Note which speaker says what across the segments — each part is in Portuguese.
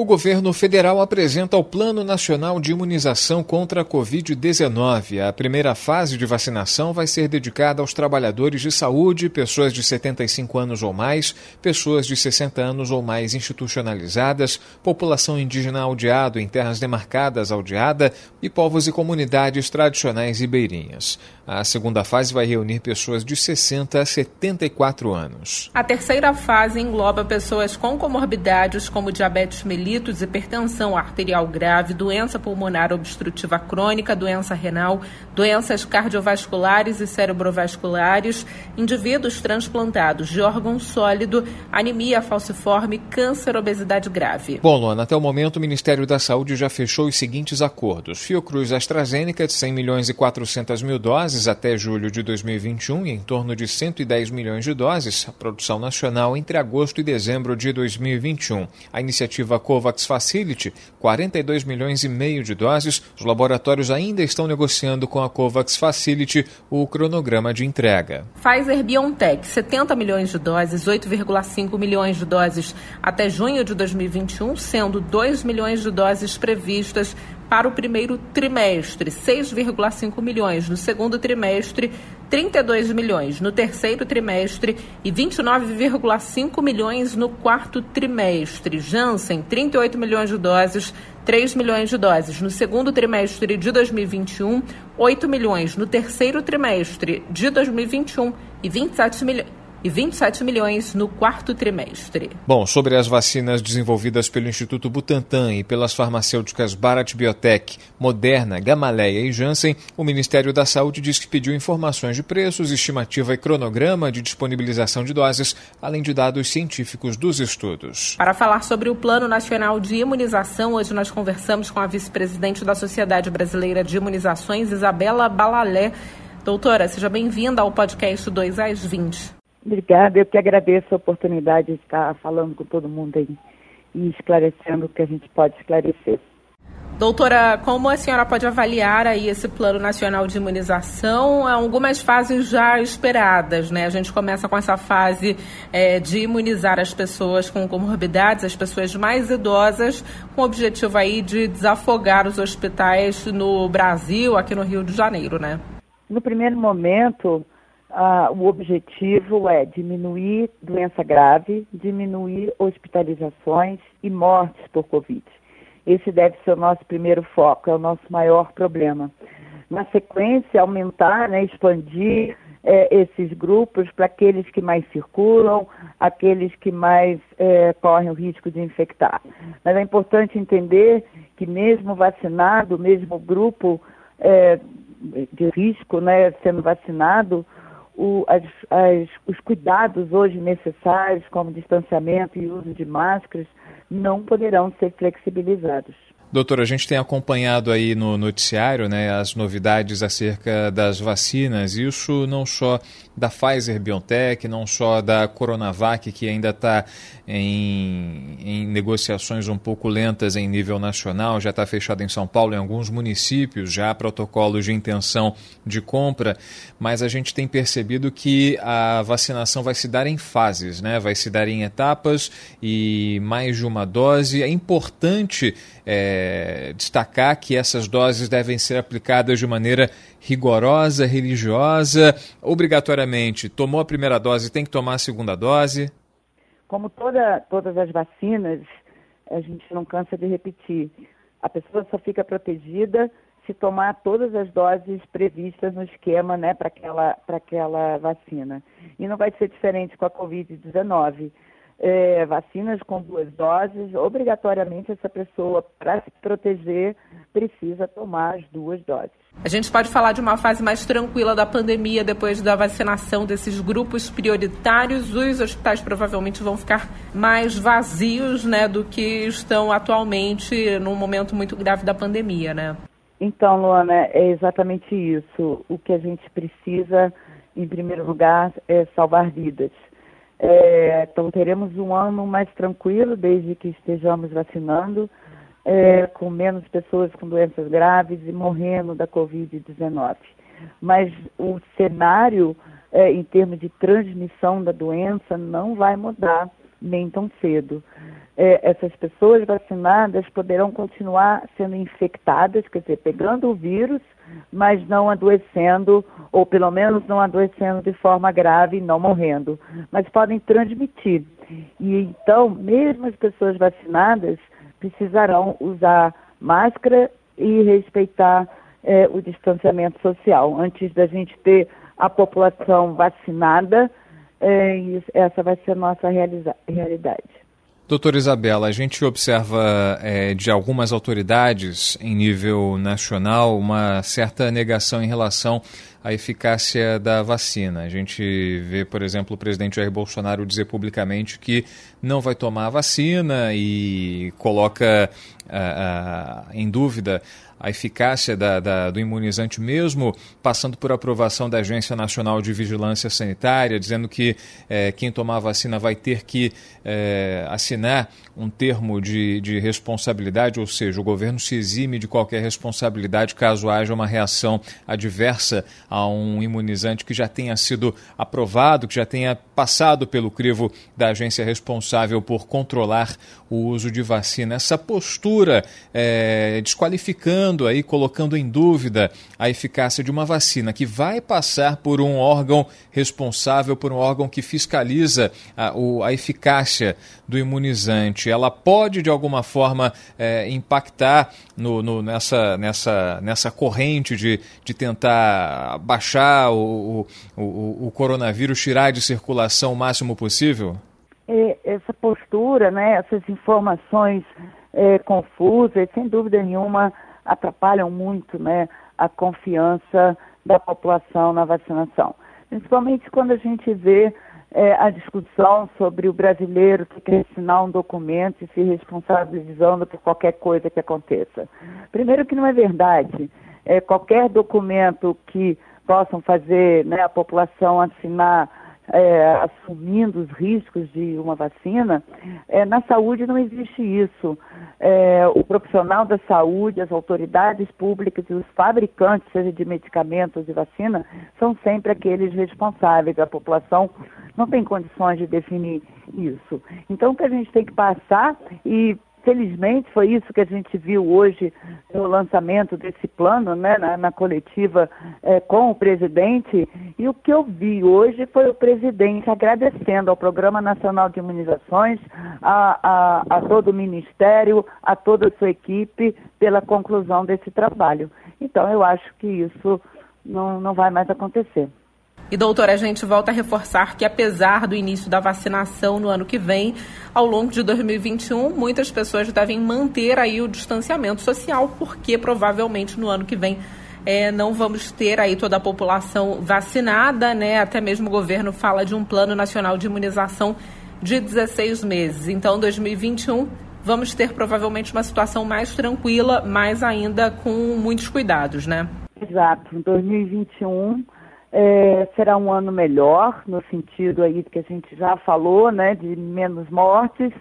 Speaker 1: O governo federal apresenta o Plano Nacional de Imunização contra a Covid-19. A primeira fase de vacinação vai ser dedicada aos trabalhadores de saúde, pessoas de 75 anos ou mais, pessoas de 60 anos ou mais institucionalizadas, população indígena aldeado em terras demarcadas aldeada e povos e comunidades tradicionais ribeirinhas. A segunda fase vai reunir pessoas de 60 a 74 anos.
Speaker 2: A terceira fase engloba pessoas com comorbidades como diabetes mellitus, hipertensão arterial grave, doença pulmonar obstrutiva crônica, doença renal, doenças cardiovasculares e cerebrovasculares, indivíduos transplantados de órgão sólido, anemia falciforme, câncer, obesidade grave.
Speaker 1: Bom, Luana, até o momento o Ministério da Saúde já fechou os seguintes acordos. Fiocruz AstraZeneca de 100 milhões e 400 mil doses doses até julho de 2021 e em torno de 110 milhões de doses, a produção nacional entre agosto e dezembro de 2021. A iniciativa COVAX Facility, 42 milhões e meio de doses. Os laboratórios ainda estão negociando com a COVAX Facility o cronograma de entrega.
Speaker 2: Pfizer BioNTech, 70 milhões de doses, 8,5 milhões de doses até junho de 2021, sendo 2 milhões de doses previstas para o primeiro trimestre, 6,5 milhões no segundo trimestre, 32 milhões no terceiro trimestre e 29,5 milhões no quarto trimestre. Janssen, 38 milhões de doses, 3 milhões de doses no segundo trimestre de 2021, 8 milhões no terceiro trimestre de 2021 e 27 milhões e 27 milhões no quarto trimestre.
Speaker 1: Bom, sobre as vacinas desenvolvidas pelo Instituto Butantan e pelas farmacêuticas Bharat Biotech, Moderna, Gamaleya e Janssen, o Ministério da Saúde diz que pediu informações de preços, estimativa e cronograma de disponibilização de doses, além de dados científicos dos estudos.
Speaker 2: Para falar sobre o Plano Nacional de Imunização, hoje nós conversamos com a vice-presidente da Sociedade Brasileira de Imunizações, Isabela Balalé. Doutora, seja bem-vinda ao podcast 2 às 20.
Speaker 3: Obrigada, eu que agradeço a oportunidade de estar falando com todo mundo aí e esclarecendo o que a gente pode esclarecer.
Speaker 2: Doutora, como a senhora pode avaliar aí esse Plano Nacional de Imunização? Algumas fases já esperadas, né? A gente começa com essa fase é, de imunizar as pessoas com comorbidades, as pessoas mais idosas, com o objetivo aí de desafogar os hospitais no Brasil, aqui no Rio de Janeiro, né?
Speaker 3: No primeiro momento, ah, o objetivo é diminuir doença grave, diminuir hospitalizações e mortes por Covid. Esse deve ser o nosso primeiro foco, é o nosso maior problema. Na sequência, aumentar, né, expandir é, esses grupos para aqueles que mais circulam, aqueles que mais é, correm o risco de infectar. Mas é importante entender que mesmo vacinado, mesmo grupo é, de risco, né, sendo vacinado, o, as, as, os cuidados hoje necessários, como distanciamento e uso de máscaras, não poderão ser flexibilizados.
Speaker 1: Doutor, a gente tem acompanhado aí no noticiário né, as novidades acerca das vacinas, isso não só da Pfizer BioNTech, não só da Coronavac, que ainda está em, em, negociações um pouco lentas em nível nacional, já está fechado em São Paulo, em alguns municípios, já há protocolos de intenção de compra, mas a gente tem percebido que a vacinação vai se dar em fases, né? vai se dar em etapas e mais de uma dose. É importante. É, destacar que essas doses devem ser aplicadas de maneira rigorosa, religiosa, obrigatoriamente. Tomou a primeira dose, tem que tomar a segunda dose?
Speaker 3: Como toda, todas as vacinas, a gente não cansa de repetir. A pessoa só fica protegida se tomar todas as doses previstas no esquema né, para aquela, aquela vacina. E não vai ser diferente com a Covid-19 é, vacinas com duas doses, obrigatoriamente essa pessoa, para se proteger, precisa tomar as duas doses.
Speaker 2: A gente pode falar de uma fase mais tranquila da pandemia depois da vacinação desses grupos prioritários. Os hospitais provavelmente vão ficar mais vazios né, do que estão atualmente num momento muito grave da pandemia, né?
Speaker 3: Então, Luana, é exatamente isso. O que a gente precisa, em primeiro lugar, é salvar vidas. É, então, teremos um ano mais tranquilo desde que estejamos vacinando, é, com menos pessoas com doenças graves e morrendo da Covid-19. Mas o cenário, é, em termos de transmissão da doença, não vai mudar nem tão cedo. É, essas pessoas vacinadas poderão continuar sendo infectadas, quer dizer, pegando o vírus, mas não adoecendo, ou pelo menos não adoecendo de forma grave e não morrendo, mas podem transmitir. E então, mesmo as pessoas vacinadas precisarão usar máscara e respeitar é, o distanciamento social. Antes da gente ter a população vacinada, é, essa vai ser a nossa realidade.
Speaker 1: Doutora Isabela, a gente observa é, de algumas autoridades em nível nacional uma certa negação em relação à eficácia da vacina. A gente vê, por exemplo, o presidente Jair Bolsonaro dizer publicamente que não vai tomar a vacina e coloca em dúvida a eficácia da, da, do imunizante, mesmo passando por aprovação da Agência Nacional de Vigilância Sanitária, dizendo que é, quem tomar vacina vai ter que é, assinar um termo de, de responsabilidade, ou seja, o governo se exime de qualquer responsabilidade caso haja uma reação adversa a um imunizante que já tenha sido aprovado, que já tenha passado pelo crivo da agência responsável por controlar o uso de vacina. Essa postura é, desqualificando aí, colocando em dúvida a eficácia de uma vacina que vai passar por um órgão responsável, por um órgão que fiscaliza a, o, a eficácia do imunizante, ela pode de alguma forma é, impactar no, no, nessa, nessa, nessa corrente de, de tentar baixar o, o, o coronavírus, tirar de circulação o máximo possível?
Speaker 3: É, essa postura, né, essas informações é, confusas, sem dúvida nenhuma, atrapalham muito né, a confiança da população na vacinação. Principalmente quando a gente vê é, a discussão sobre o brasileiro que quer assinar um documento e se responsabilizando por qualquer coisa que aconteça. Primeiro que não é verdade. É, qualquer documento que possam fazer né, a população assinar é, assumindo os riscos de uma vacina, é, na saúde não existe isso. É, o profissional da saúde, as autoridades públicas e os fabricantes, seja de medicamentos de vacina, são sempre aqueles responsáveis. A população não tem condições de definir isso. Então, o que a gente tem que passar e Felizmente foi isso que a gente viu hoje no lançamento desse plano, né, na, na coletiva é, com o presidente. E o que eu vi hoje foi o presidente agradecendo ao Programa Nacional de Imunizações, a, a, a todo o Ministério, a toda a sua equipe pela conclusão desse trabalho. Então eu acho que isso não, não vai mais acontecer.
Speaker 2: E, doutora, a gente volta a reforçar que, apesar do início da vacinação no ano que vem, ao longo de 2021, muitas pessoas devem manter aí o distanciamento social, porque provavelmente no ano que vem é, não vamos ter aí toda a população vacinada, né? Até mesmo o governo fala de um plano nacional de imunização de 16 meses. Então, 2021 vamos ter provavelmente uma situação mais tranquila, mas ainda com muitos cuidados, né?
Speaker 3: Exato. 2021 é, será um ano melhor, no sentido aí que a gente já falou, né, de menos mortes,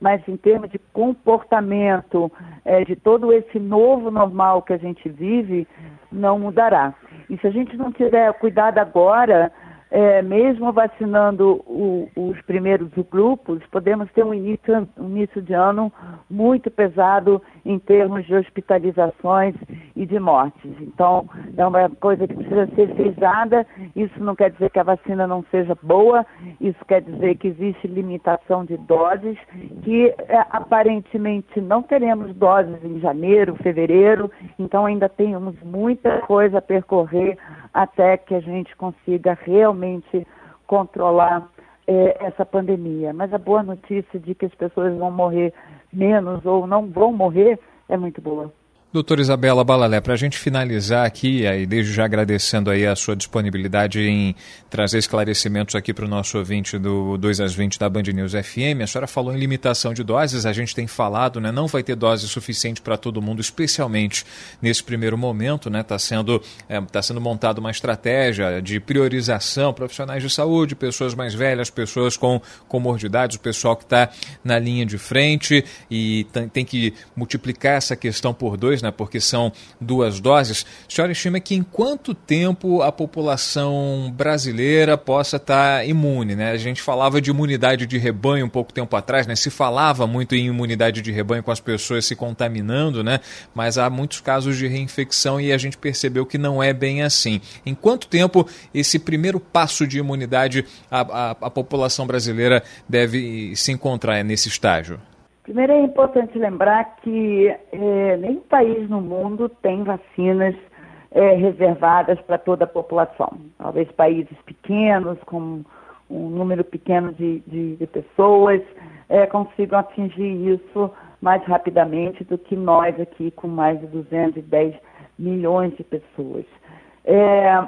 Speaker 3: mas em termos de comportamento, é, de todo esse novo normal que a gente vive, não mudará. E se a gente não tiver cuidado agora, é, mesmo vacinando o, os primeiros grupos, podemos ter um início, um início de ano muito pesado em termos de hospitalizações e de mortes. Então, é uma coisa que precisa ser frisada. Isso não quer dizer que a vacina não seja boa, isso quer dizer que existe limitação de doses, que é, aparentemente não teremos doses em janeiro, fevereiro, então ainda temos muita coisa a percorrer até que a gente consiga realmente controlar é, essa pandemia. Mas a boa notícia de que as pessoas vão morrer menos ou não vão morrer é muito boa.
Speaker 1: Doutora Isabela Balalé, para a gente finalizar aqui, aí desde já agradecendo aí a sua disponibilidade em trazer esclarecimentos aqui para o nosso ouvinte do 2 às 20 da Band News FM, a senhora falou em limitação de doses, a gente tem falado, né, não vai ter dose suficiente para todo mundo, especialmente nesse primeiro momento, né, está sendo, é, tá sendo montada uma estratégia de priorização, profissionais de saúde, pessoas mais velhas, pessoas com comorbidades, o pessoal que está na linha de frente e tem que multiplicar essa questão por dois, né, porque são duas doses, a senhora estima que em quanto tempo a população brasileira possa estar imune? Né? A gente falava de imunidade de rebanho um pouco tempo atrás, né? se falava muito em imunidade de rebanho com as pessoas se contaminando, né? mas há muitos casos de reinfecção e a gente percebeu que não é bem assim. Em quanto tempo esse primeiro passo de imunidade a, a, a população brasileira deve se encontrar nesse estágio?
Speaker 3: Primeiro é importante lembrar que é, nenhum país no mundo tem vacinas é, reservadas para toda a população. Talvez países pequenos, com um número pequeno de, de, de pessoas, é, consigam atingir isso mais rapidamente do que nós aqui, com mais de 210 milhões de pessoas. É,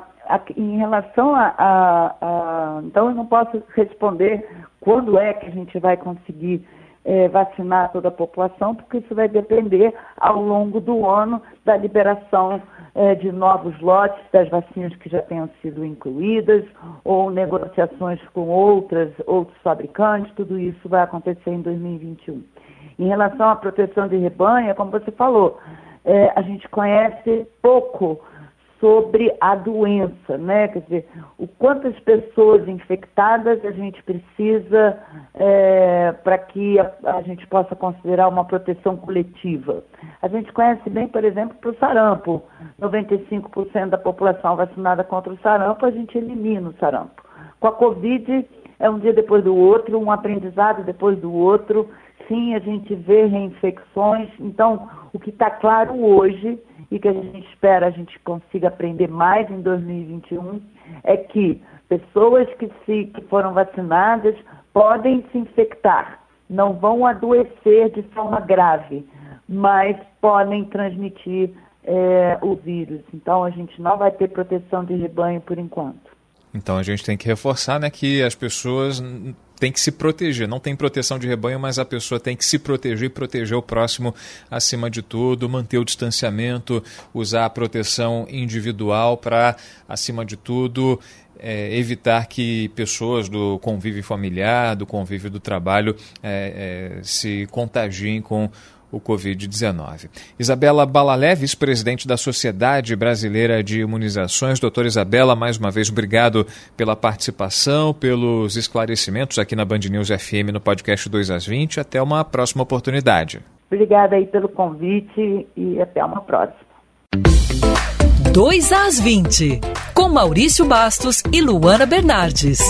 Speaker 3: em relação a, a, a, Então, eu não posso responder quando é que a gente vai conseguir é, vacinar toda a população, porque isso vai depender ao longo do ano da liberação é, de novos lotes das vacinas que já tenham sido incluídas, ou negociações com outras, outros fabricantes, tudo isso vai acontecer em 2021. Em relação à proteção de rebanho, como você falou, é, a gente conhece pouco sobre a doença, né? Quer dizer, o quantas pessoas infectadas a gente precisa é, para que a, a, gente possa considerar uma proteção coletiva. A gente conhece bem, por exemplo, para o sarampo. 95% da população vacinada contra o sarampo, a gente elimina o sarampo. Com a Covid, é um dia depois do outro, um aprendizado depois do outro. Sim, a gente vê reinfecções. Então, o que está claro hoje e que a gente espera a gente consiga aprender mais em 2021 é que pessoas que, se, que foram vacinadas podem se infectar, não vão adoecer de forma grave, mas podem transmitir é, o vírus. Então a gente não vai ter proteção de rebanho por enquanto.
Speaker 1: Então a gente tem que reforçar né, que as pessoas tem que se proteger. Não tem proteção de rebanho, mas a pessoa tem que se proteger e proteger o próximo acima de tudo, manter o distanciamento, usar a proteção individual para, acima de tudo, é, evitar que pessoas do convívio familiar, do convívio do trabalho, é, é, se contagiem com o Covid-19. Isabela Balalé, vice-presidente da Sociedade Brasileira de Imunizações. Doutora Isabela, mais uma vez, obrigado pela participação, pelos esclarecimentos aqui na Band News FM no podcast 2 às 20. Até uma próxima oportunidade.
Speaker 3: Obrigada aí pelo convite e até uma próxima.
Speaker 4: 2 às 20, com Maurício Bastos e Luana Bernardes.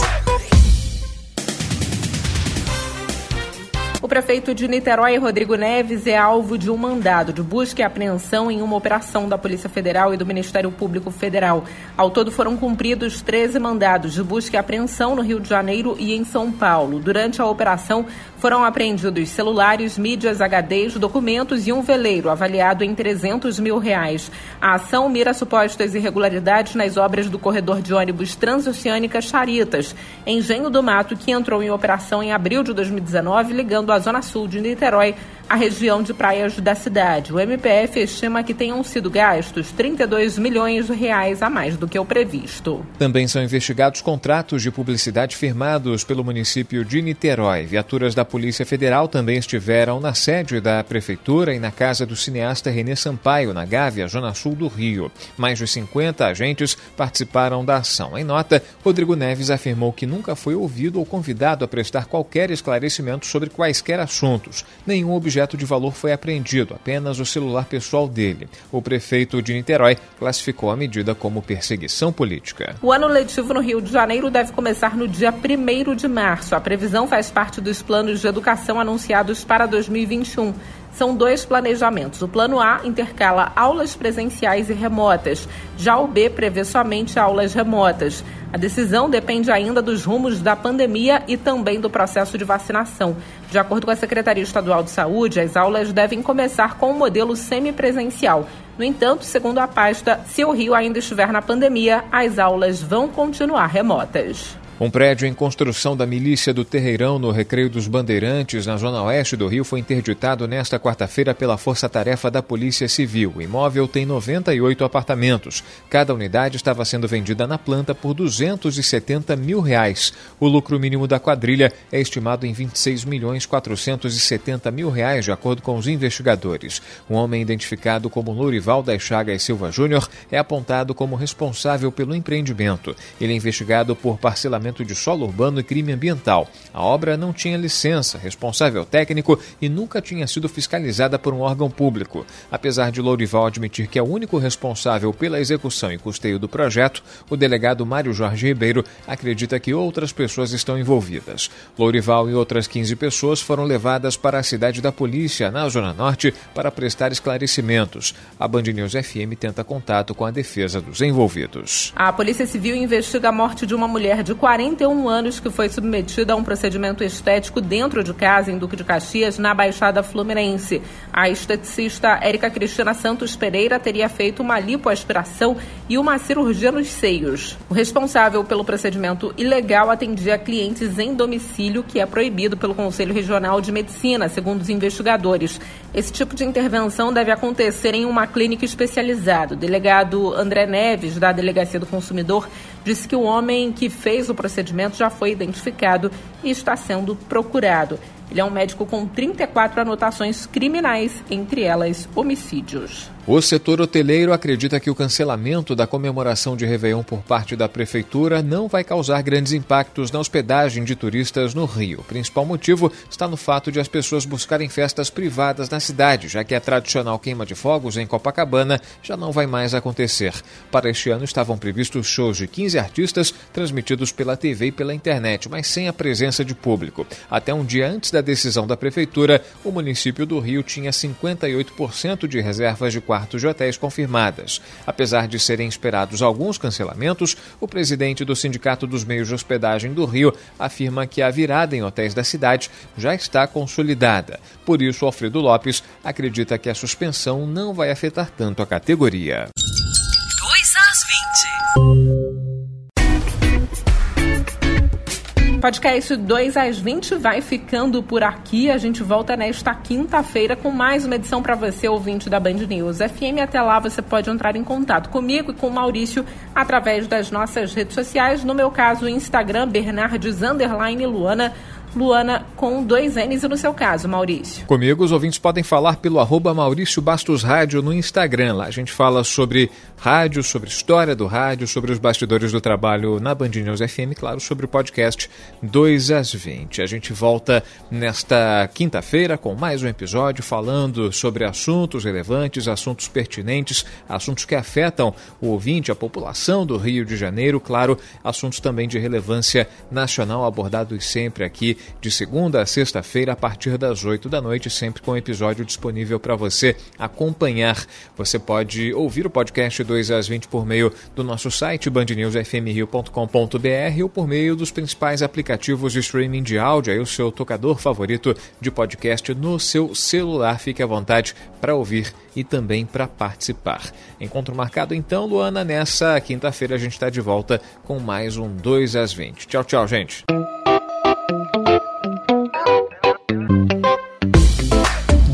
Speaker 2: Prefeito de Niterói, Rodrigo Neves, é alvo de um mandado de busca e apreensão em uma operação da Polícia Federal e do Ministério Público Federal. Ao todo foram cumpridos 13 mandados de busca e apreensão no Rio de Janeiro e em São Paulo. Durante a operação, foram apreendidos celulares, mídias, HDs, documentos e um veleiro avaliado em 300 mil reais. A ação mira supostas irregularidades nas obras do corredor de ônibus Transoceânica Charitas, Engenho do Mato, que entrou em operação em abril de 2019, ligando a zona sul de Niterói a região de praias da cidade. O MPF estima que tenham sido gastos 32 milhões de reais a mais do que o previsto.
Speaker 1: Também são investigados contratos de publicidade firmados pelo município de Niterói. Viaturas da Polícia Federal também estiveram na sede da Prefeitura e na casa do cineasta Renê Sampaio, na Gávea, zona sul do Rio. Mais de 50 agentes participaram da ação. Em nota, Rodrigo Neves afirmou que nunca foi ouvido ou convidado a prestar qualquer esclarecimento sobre quaisquer assuntos. Nenhum objeto objeto de valor foi apreendido, apenas o celular pessoal dele. O prefeito de Niterói classificou a medida como perseguição política.
Speaker 2: O ano letivo no Rio de Janeiro deve começar no dia 1 de março. A previsão faz parte dos planos de educação anunciados para 2021. são dois planejamentos. O plano A intercala aulas presenciais e remotas. Já o B prevê somente aulas remotas. A decisão depende ainda dos rumos da pandemia e também do processo de vacinação. De acordo com a Secretaria Estadual de Saúde, as aulas devem começar com o modelo semipresencial. No entanto, segundo a pasta, se o Rio ainda estiver na pandemia, as aulas vão continuar remotas.
Speaker 1: Um prédio em construção da milícia do Terreirão, no Recreio dos Bandeirantes, na zona oeste do Rio, foi interditado nesta quarta-feira pela Força Tarefa da Polícia Civil. O imóvel tem 98 apartamentos. Cada unidade estava sendo vendida na planta por 270 mil reais. O lucro mínimo da quadrilha é estimado em 26 milhões 470 mil reais, de acordo com os investigadores. Um homem identificado como Lourival das Chagas Silva Júnior é apontado como responsável pelo empreendimento. Ele é investigado por parcelamento de solo urbano e crime ambiental. A obra não tinha licença, responsável técnico e nunca tinha sido fiscalizada por um órgão público. Apesar de Lourival admitir que é o único responsável pela execução e custeio do projeto, o delegado Mário Jorge Ribeiro acredita que outras pessoas estão envolvidas. Lourival e outras 15 pessoas foram levadas para a cidade da polícia, na Zona Norte, para prestar esclarecimentos. A Band News FM tenta contato com a defesa dos envolvidos.
Speaker 2: A Polícia Civil investiga a morte de uma mulher de 40 41 anos que foi submetida a um procedimento estético dentro de casa em Duque de Caxias, na Baixada Fluminense. A esteticista Érica Cristina Santos Pereira teria feito uma lipoaspiração e uma cirurgia nos seios. O responsável pelo procedimento ilegal atendia clientes em domicílio, que é proibido pelo Conselho Regional de Medicina, segundo os investigadores. Esse tipo de intervenção deve acontecer em uma clínica especializada. O delegado André Neves, da Delegacia do Consumidor, disse que o homem que fez o procedimento já foi identificado e está sendo procurado. Ele é um médico com 34 anotações criminais, entre elas homicídios.
Speaker 1: O setor hoteleiro acredita que o cancelamento da comemoração de Réveillon por parte da Prefeitura não vai causar grandes impactos na hospedagem de turistas no Rio. O principal motivo está no fato de as pessoas buscarem festas privadas na cidade, já que a tradicional queima de fogos em Copacabana já não vai mais acontecer. Para este ano estavam previstos shows de 15 artistas transmitidos pela TV e pela internet, mas sem a presença de público. Até um dia antes da decisão da Prefeitura, o município do Rio tinha 58% de reservas de quartos quartos de hotéis confirmadas. Apesar de serem esperados alguns cancelamentos, o presidente do Sindicato dos Meios de Hospedagem do Rio afirma que a virada em hotéis da cidade já está consolidada. Por isso, Alfredo Lopes acredita que a suspensão não vai afetar tanto a categoria. 2 às 20.
Speaker 2: Podcast 2 às 20 vai ficando por aqui. A gente volta nesta quinta-feira com mais uma edição para você, ouvinte da Band News FM. Até lá você pode entrar em contato comigo e com o Maurício através das nossas redes sociais. No meu caso, Instagram, Bernardes Luana Luana com dois N's e no seu caso, Maurício.
Speaker 1: Comigo, os ouvintes podem falar pelo arroba Maurício Bastos Rádio no Instagram. Lá a gente fala sobre rádio, sobre história do rádio, sobre os bastidores do trabalho na Band News FM, claro, sobre o podcast 2 às 20. A gente volta nesta quinta-feira com mais um episódio falando sobre assuntos relevantes, assuntos pertinentes, assuntos que afetam o ouvinte, a população do Rio de Janeiro, claro, assuntos também de relevância nacional abordados sempre aqui de segunda a sexta-feira, a partir das 8 da noite, sempre com episódio disponível para você acompanhar. Você pode ouvir o podcast 2 às 20 por meio do nosso site bandnewsfmrio.com.br ou por meio dos principais aplicativos de streaming de áudio, aí o seu tocador favorito de podcast no seu celular. Fique à vontade para ouvir e também para participar. Encontro marcado então, Luana, nessa quinta-feira a gente está de volta com mais um 2 às 20. Tchau, tchau, gente.